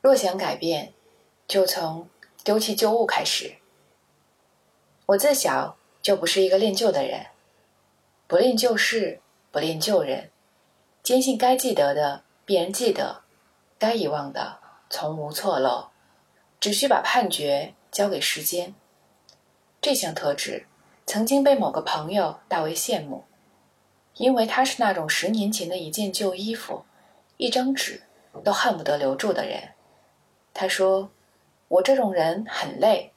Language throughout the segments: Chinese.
若想改变，就从丢弃旧物开始。我自小就不是一个恋旧的人，不恋旧事，不恋旧人，坚信该记得的必然记得，该遗忘的从无错漏，只需把判决交给时间。这项特质曾经被某个朋友大为羡慕，因为他是那种十年前的一件旧衣服、一张纸都恨不得留住的人。他说：“我这种人很累，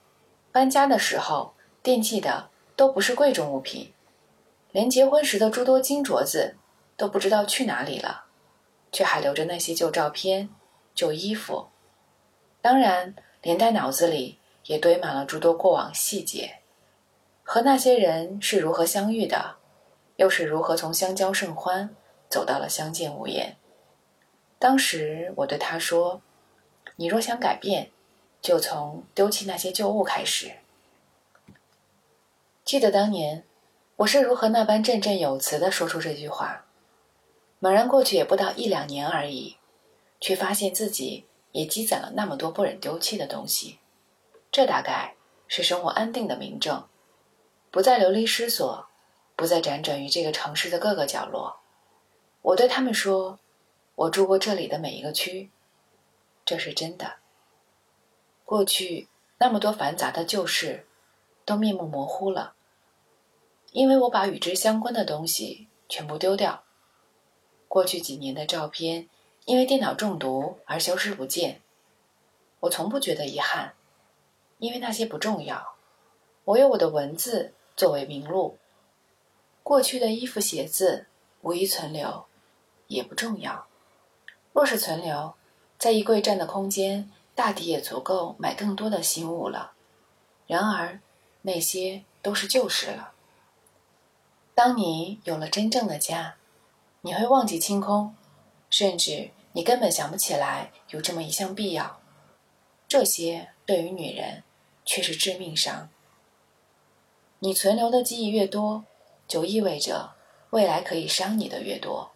搬家的时候。”惦记的都不是贵重物品，连结婚时的诸多金镯子都不知道去哪里了，却还留着那些旧照片、旧衣服，当然连带脑子里也堆满了诸多过往细节，和那些人是如何相遇的，又是如何从相交甚欢走到了相见无言。当时我对他说：“你若想改变，就从丢弃那些旧物开始。”记得当年，我是如何那般振振有词地说出这句话。猛然过去也不到一两年而已，却发现自己也积攒了那么多不忍丢弃的东西。这大概是生活安定的明证，不再流离失所，不再辗转于这个城市的各个角落。我对他们说：“我住过这里的每一个区。”这是真的。过去那么多繁杂的旧事。都面目模糊了，因为我把与之相关的东西全部丢掉。过去几年的照片，因为电脑中毒而消失不见。我从不觉得遗憾，因为那些不重要。我有我的文字作为名录。过去的衣服、鞋子无一存留，也不重要。若是存留，在衣柜占的空间，大抵也足够买更多的新物了。然而。那些都是旧事了。当你有了真正的家，你会忘记清空，甚至你根本想不起来有这么一项必要。这些对于女人却是致命伤。你存留的记忆越多，就意味着未来可以伤你的越多。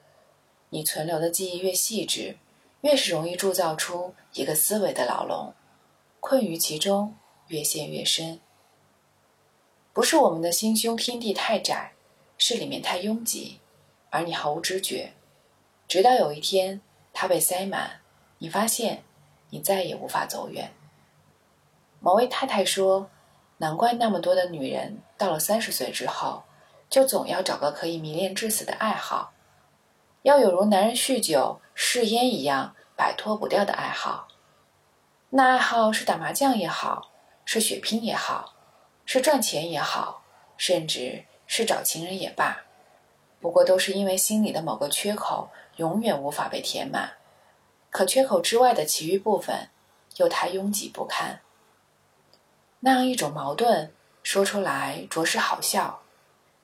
你存留的记忆越细致，越是容易铸造出一个思维的牢笼，困于其中，越陷越深。不是我们的心胸天地太窄，是里面太拥挤，而你毫无知觉。直到有一天，它被塞满，你发现你再也无法走远。某位太太说：“难怪那么多的女人到了三十岁之后，就总要找个可以迷恋至死的爱好，要有如男人酗酒、嗜烟一样摆脱不掉的爱好。那爱好是打麻将也好，是血拼也好。”是赚钱也好，甚至是找情人也罢，不过都是因为心里的某个缺口永远无法被填满，可缺口之外的其余部分又太拥挤不堪。那样一种矛盾说出来着实好笑，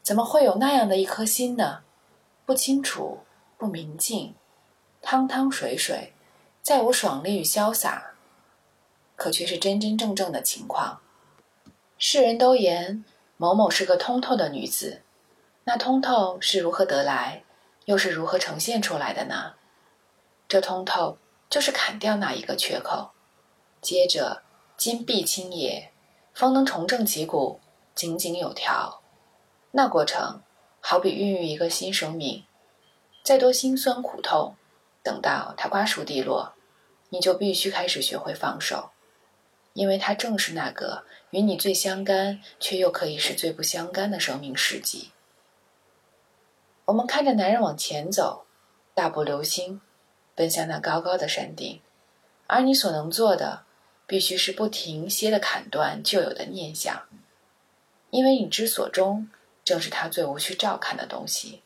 怎么会有那样的一颗心呢？不清楚，不明净，汤汤水水，再无爽利与潇洒，可却是真真正正的情况。世人都言某某是个通透的女子，那通透是如何得来，又是如何呈现出来的呢？这通透就是砍掉那一个缺口，接着金碧清野，方能重振旗鼓，井井有条。那过程好比孕育一个新生命，再多辛酸苦痛，等到它瓜熟蒂落，你就必须开始学会放手。因为它正是那个与你最相干，却又可以是最不相干的生命时机。我们看着男人往前走，大步流星，奔向那高高的山顶，而你所能做的，必须是不停歇的砍断旧有的念想，因为你之所终，正是他最无需照看的东西。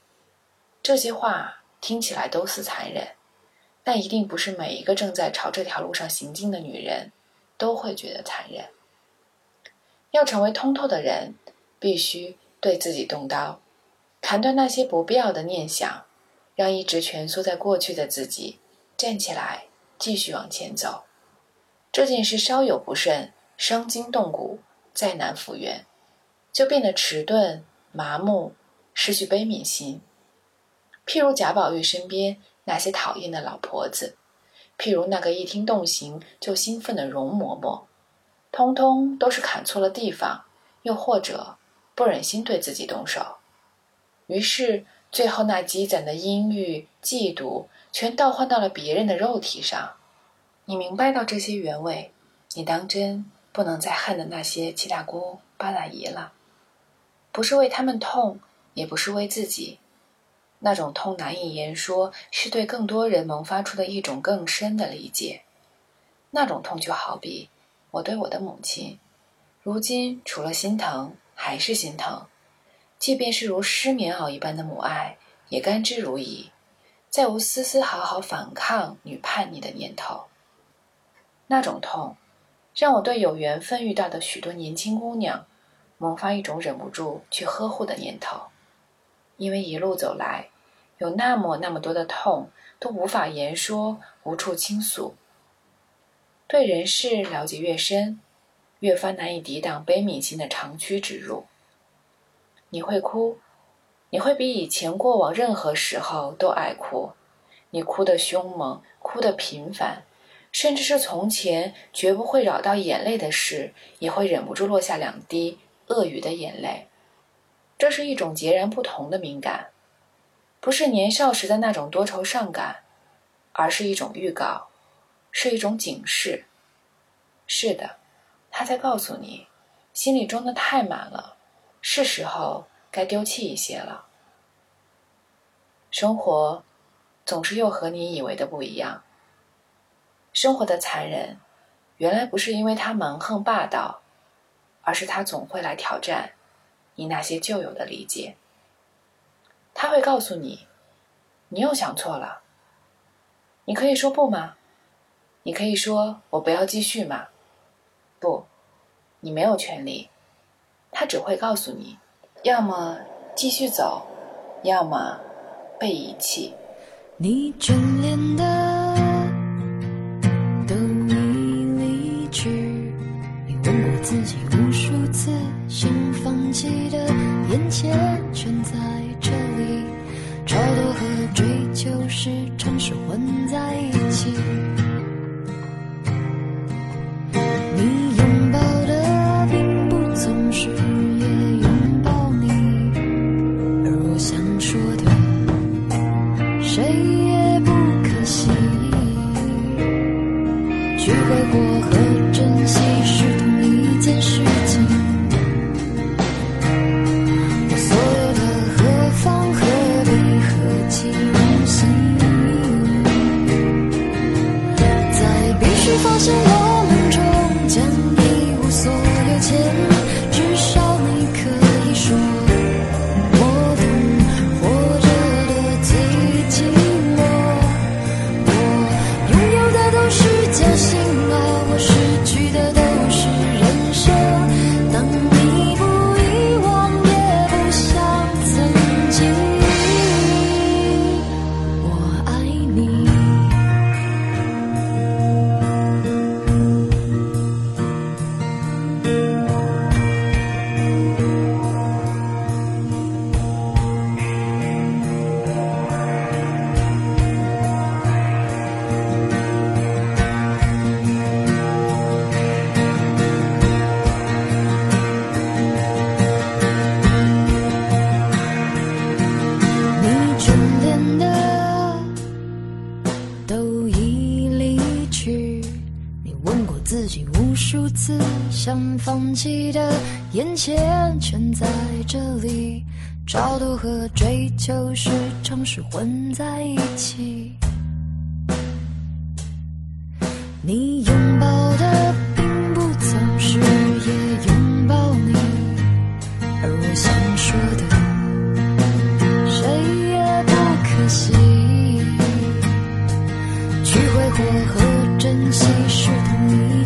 这些话听起来都似残忍，但一定不是每一个正在朝这条路上行进的女人。都会觉得残忍。要成为通透的人，必须对自己动刀，砍断那些不必要的念想，让一直蜷缩在过去的自己站起来，继续往前走。这件事稍有不慎，伤筋动骨，再难复原，就变得迟钝、麻木，失去悲悯心。譬如贾宝玉身边那些讨厌的老婆子，譬如那个一听动刑就兴奋的容嬷嬷，通通都是砍错了地方，又或者不忍心对自己动手，于是最后那积攒的阴郁、嫉妒，全倒换到了别人的肉体上。你明白到这些原委，你当真不能再恨的那些七大姑八大姨了，不是为他们痛，也不是为自己。那种痛难以言说，是对更多人萌发出的一种更深的理解。那种痛就好比我对我的母亲，如今除了心疼还是心疼，即便是如湿棉袄一般的母爱，也甘之如饴，再无丝丝毫毫反抗女叛逆的念头。那种痛，让我对有缘分遇到的许多年轻姑娘，萌发一种忍不住去呵护的念头，因为一路走来。有那么那么多的痛，都无法言说，无处倾诉。对人事了解越深，越发难以抵挡悲悯心的长驱直入。你会哭，你会比以前过往任何时候都爱哭。你哭得凶猛，哭得频繁，甚至是从前绝不会扰到眼泪的事，也会忍不住落下两滴鳄鱼的眼泪。这是一种截然不同的敏感。不是年少时的那种多愁善感，而是一种预告，是一种警示。是的，他在告诉你，心里装的太满了，是时候该丢弃一些了。生活总是又和你以为的不一样。生活的残忍，原来不是因为他蛮横霸道，而是他总会来挑战你那些旧有的理解。他会告诉你，你又想错了。你可以说不吗？你可以说我不要继续吗？不，你没有权利。他只会告诉你，要么继续走，要么被遗弃。你眷恋的都已离去，你问过自己无数次，记得眼前全在这里。超脱和追求时常是混在一起。记得，眼前全在这里。超度和追求时常是混在一起。你拥抱的并不总是也拥抱你，而我想说的，谁也不可惜。去挥霍和珍惜是同一